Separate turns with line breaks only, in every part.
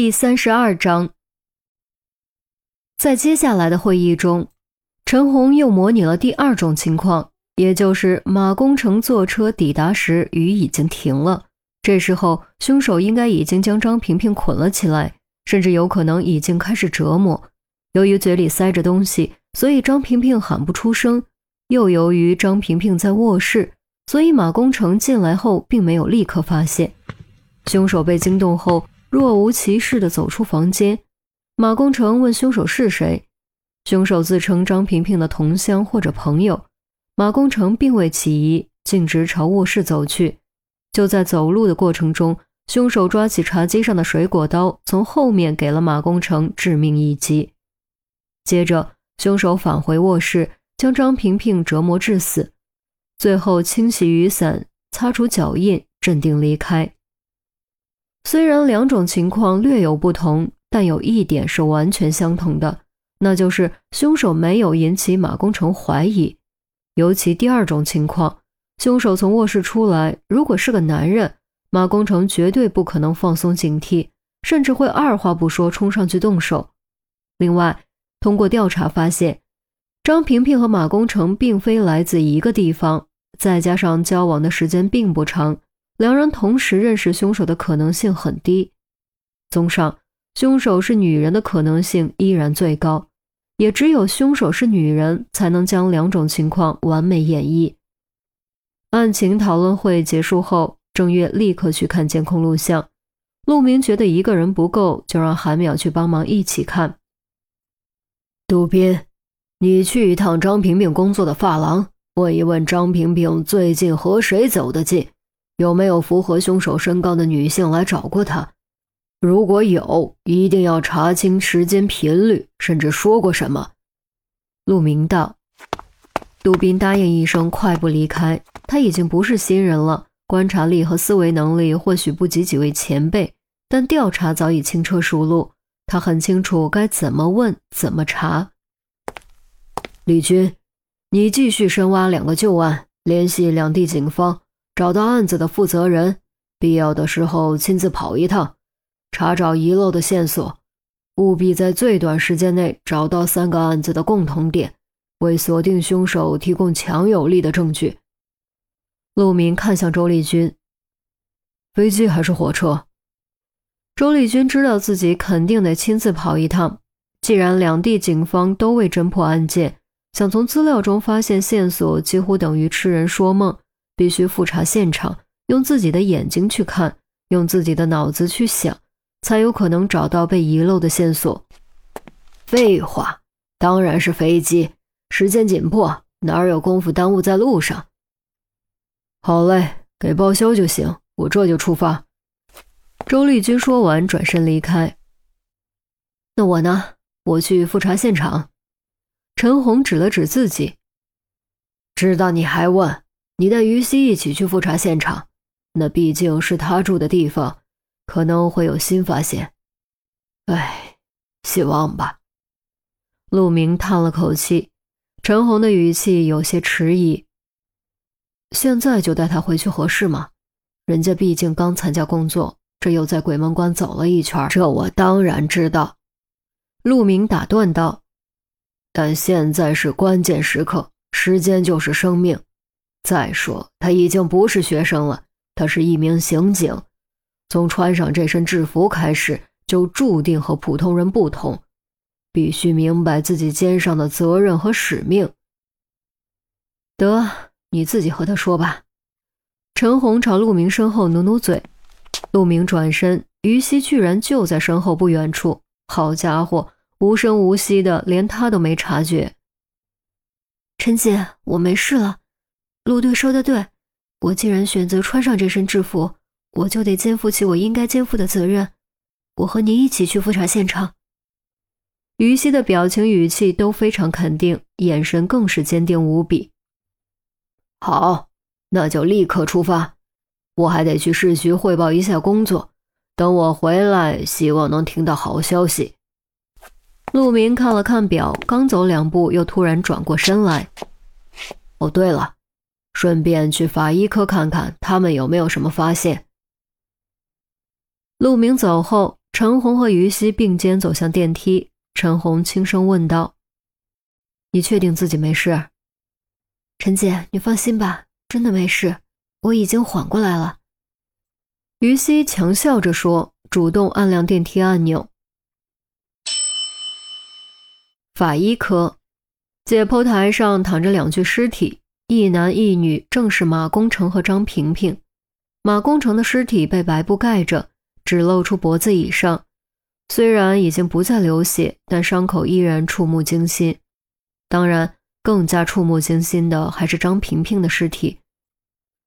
第三十二章，在接下来的会议中，陈红又模拟了第二种情况，也就是马工程坐车抵达时，雨已经停了。这时候，凶手应该已经将张萍萍捆了起来，甚至有可能已经开始折磨。由于嘴里塞着东西，所以张萍萍喊不出声；又由于张萍萍在卧室，所以马工程进来后并没有立刻发现。凶手被惊动后，若无其事地走出房间。马工程问凶手是谁，凶手自称张萍萍的同乡或者朋友。马工程并未起疑，径直朝卧室走去。就在走路的过程中，凶手抓起茶几上的水果刀，从后面给了马工程致命一击。接着，凶手返回卧室，将张萍萍折磨致死，最后清洗雨伞，擦除脚印，镇定离开。虽然两种情况略有不同，但有一点是完全相同的，那就是凶手没有引起马工程怀疑，尤其第二种情况。凶手从卧室出来，如果是个男人，马工程绝对不可能放松警惕，甚至会二话不说冲上去动手。另外，通过调查发现，张萍萍和马工程并非来自一个地方，再加上交往的时间并不长，两人同时认识凶手的可能性很低。综上，凶手是女人的可能性依然最高，也只有凶手是女人，才能将两种情况完美演绎。案情讨论会结束后，郑月立刻去看监控录像。陆明觉得一个人不够，就让韩淼去帮忙一起看。
杜斌，你去一趟张萍萍工作的发廊，问一问张萍萍最近和谁走得近，有没有符合凶手身高的女性来找过他。如果有，一定要查清时间频率，甚至说过什么。
陆明道。杜宾答应一声，快步离开。他已经不是新人了，观察力和思维能力或许不及几位前辈，但调查早已轻车熟路。他很清楚该怎么问，怎么查。
李军，你继续深挖两个旧案，联系两地警方，找到案子的负责人，必要的时候亲自跑一趟，查找遗漏的线索，务必在最短时间内找到三个案子的共同点。为锁定凶手提供强有力的证据。
陆明看向周丽君：“
飞机还是火车？”
周丽君知道自己肯定得亲自跑一趟。既然两地警方都未侦破案件，想从资料中发现线索，几乎等于痴人说梦。必须复查现场，用自己的眼睛去看，用自己的脑子去想，才有可能找到被遗漏的线索。
废话，当然是飞机。时间紧迫，哪有功夫耽误在路上？好嘞，给报销就行，我这就出发。
周丽君说完，转身离开。那我呢？我去复查现场。陈红指了指自己，
知道你还问？你带于西一起去复查现场，那毕竟是他住的地方，可能会有新发现。唉，希望吧。
陆明叹了口气。陈红的语气有些迟疑。现在就带他回去合适吗？人家毕竟刚参加工作，这又在鬼门关走了一圈。
这我当然知道。
陆明打断道：“
但现在是关键时刻，时间就是生命。再说，他已经不是学生了，他是一名刑警，从穿上这身制服开始，就注定和普通人不同。”必须明白自己肩上的责任和使命。
得，你自己和他说吧。陈红朝陆明身后努努嘴，陆明转身，于西居然就在身后不远处。好家伙，无声无息的，连他都没察觉。
陈姐，我没事了。陆队说的对，我既然选择穿上这身制服，我就得肩负起我应该肩负的责任。我和你一起去复查现场。
于西的表情语气都非常肯定，眼神更是坚定无比。
好，那就立刻出发。我还得去市局汇报一下工作，等我回来，希望能听到好消息。
陆明看了看表，刚走两步，又突然转过身来。
哦，对了，顺便去法医科看看，他们有没有什么发现。
陆明走后。陈红和于西并肩走向电梯。陈红轻声问道：“你确定自己没事？”
陈姐，你放心吧，真的没事，我已经缓过来了。
于西强笑着说，主动按亮电梯按钮。法医科解剖台上躺着两具尸体，一男一女，正是马工程和张平平。马工程的尸体被白布盖着，只露出脖子以上，虽然已经不再流血，但伤口依然触目惊心。当然，更加触目惊心的还是张平平的尸体，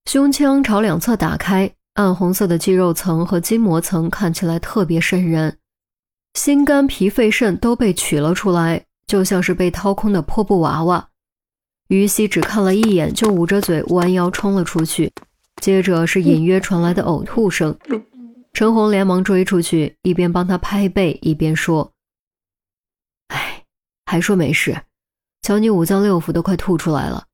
胸腔朝两侧打开，暗红色的肌肉层和筋膜层看起来特别瘆人，心肝脾肺肾都被取了出来。就像是被掏空的破布娃娃，于西只看了一眼，就捂着嘴弯腰冲了出去。接着是隐约传来的呕吐声，陈红连忙追出去，一边帮他拍背，一边说：“哎，还说没事，瞧你五脏六腑都快吐出来了。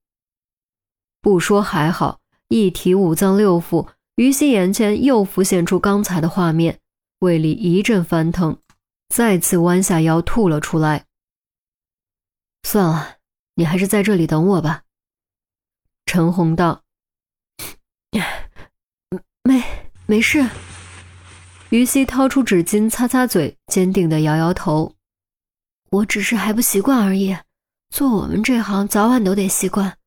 不说还好，一提五脏六腑，于西眼前又浮现出刚才的画面，胃里一阵翻腾，再次弯下腰吐了出来。”算了，你还是在这里等我吧。”陈红道。
“没没事。”
于西掏出纸巾擦擦嘴，坚定的摇摇头：“
我只是还不习惯而已。做我们这行，早晚都得习惯，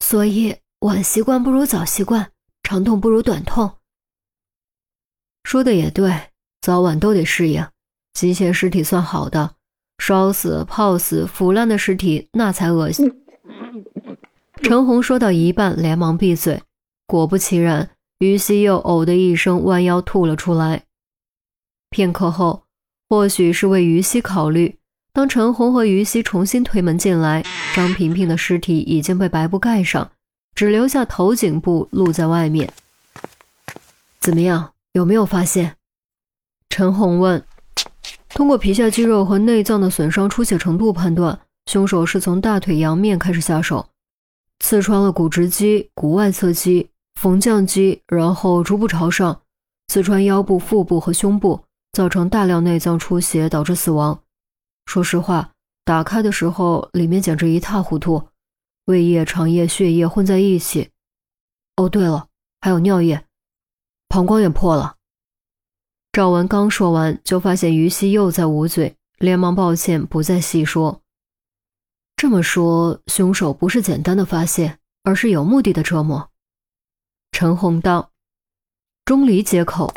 所以晚习惯不如早习惯，长痛不如短痛。”
说的也对，早晚都得适应。机械尸体算好的。烧死、泡死、腐烂的尸体，那才恶心。陈红说到一半，连忙闭嘴。果不其然，于西又呕的一声，弯腰吐了出来。片刻后，或许是为于西考虑，当陈红和于西重新推门进来，张萍萍的尸体已经被白布盖上，只留下头颈部露在外面。怎么样？有没有发现？陈红问。通过皮下肌肉和内脏的损伤出血程度判断，凶手是从大腿阳面开始下手，刺穿了股直肌、股外侧肌、缝匠肌，然后逐步朝上，刺穿腰部、腹部和胸部，造成大量内脏出血，导致死亡。说实话，打开的时候里面简直一塌糊涂，胃液、肠液、血液混在一起。哦，对了，还有尿液，膀胱也破了。赵文刚说完，就发现于西又在捂嘴，连忙抱歉，不再细说。这么说，凶手不是简单的发泄，而是有目的的折磨。陈红道，钟离接口，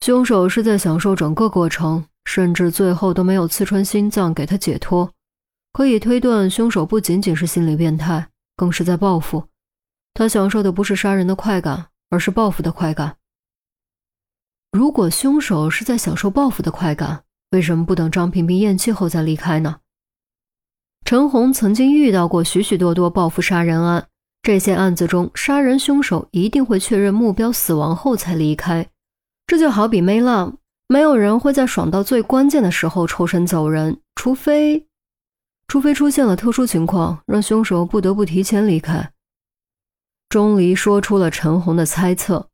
凶手是在享受整个过程，甚至最后都没有刺穿心脏给他解脱。可以推断，凶手不仅仅是心理变态，更是在报复。他享受的不是杀人的快感，而是报复的快感。如果凶手是在享受报复的快感，为什么不等张萍萍咽气后再离开呢？陈红曾经遇到过许许多多报复杀人案，这些案子中，杀人凶手一定会确认目标死亡后才离开。这就好比没浪，没有人会在爽到最关键的时候抽身走人，除非，除非出现了特殊情况，让凶手不得不提前离开。钟离说出了陈红的猜测。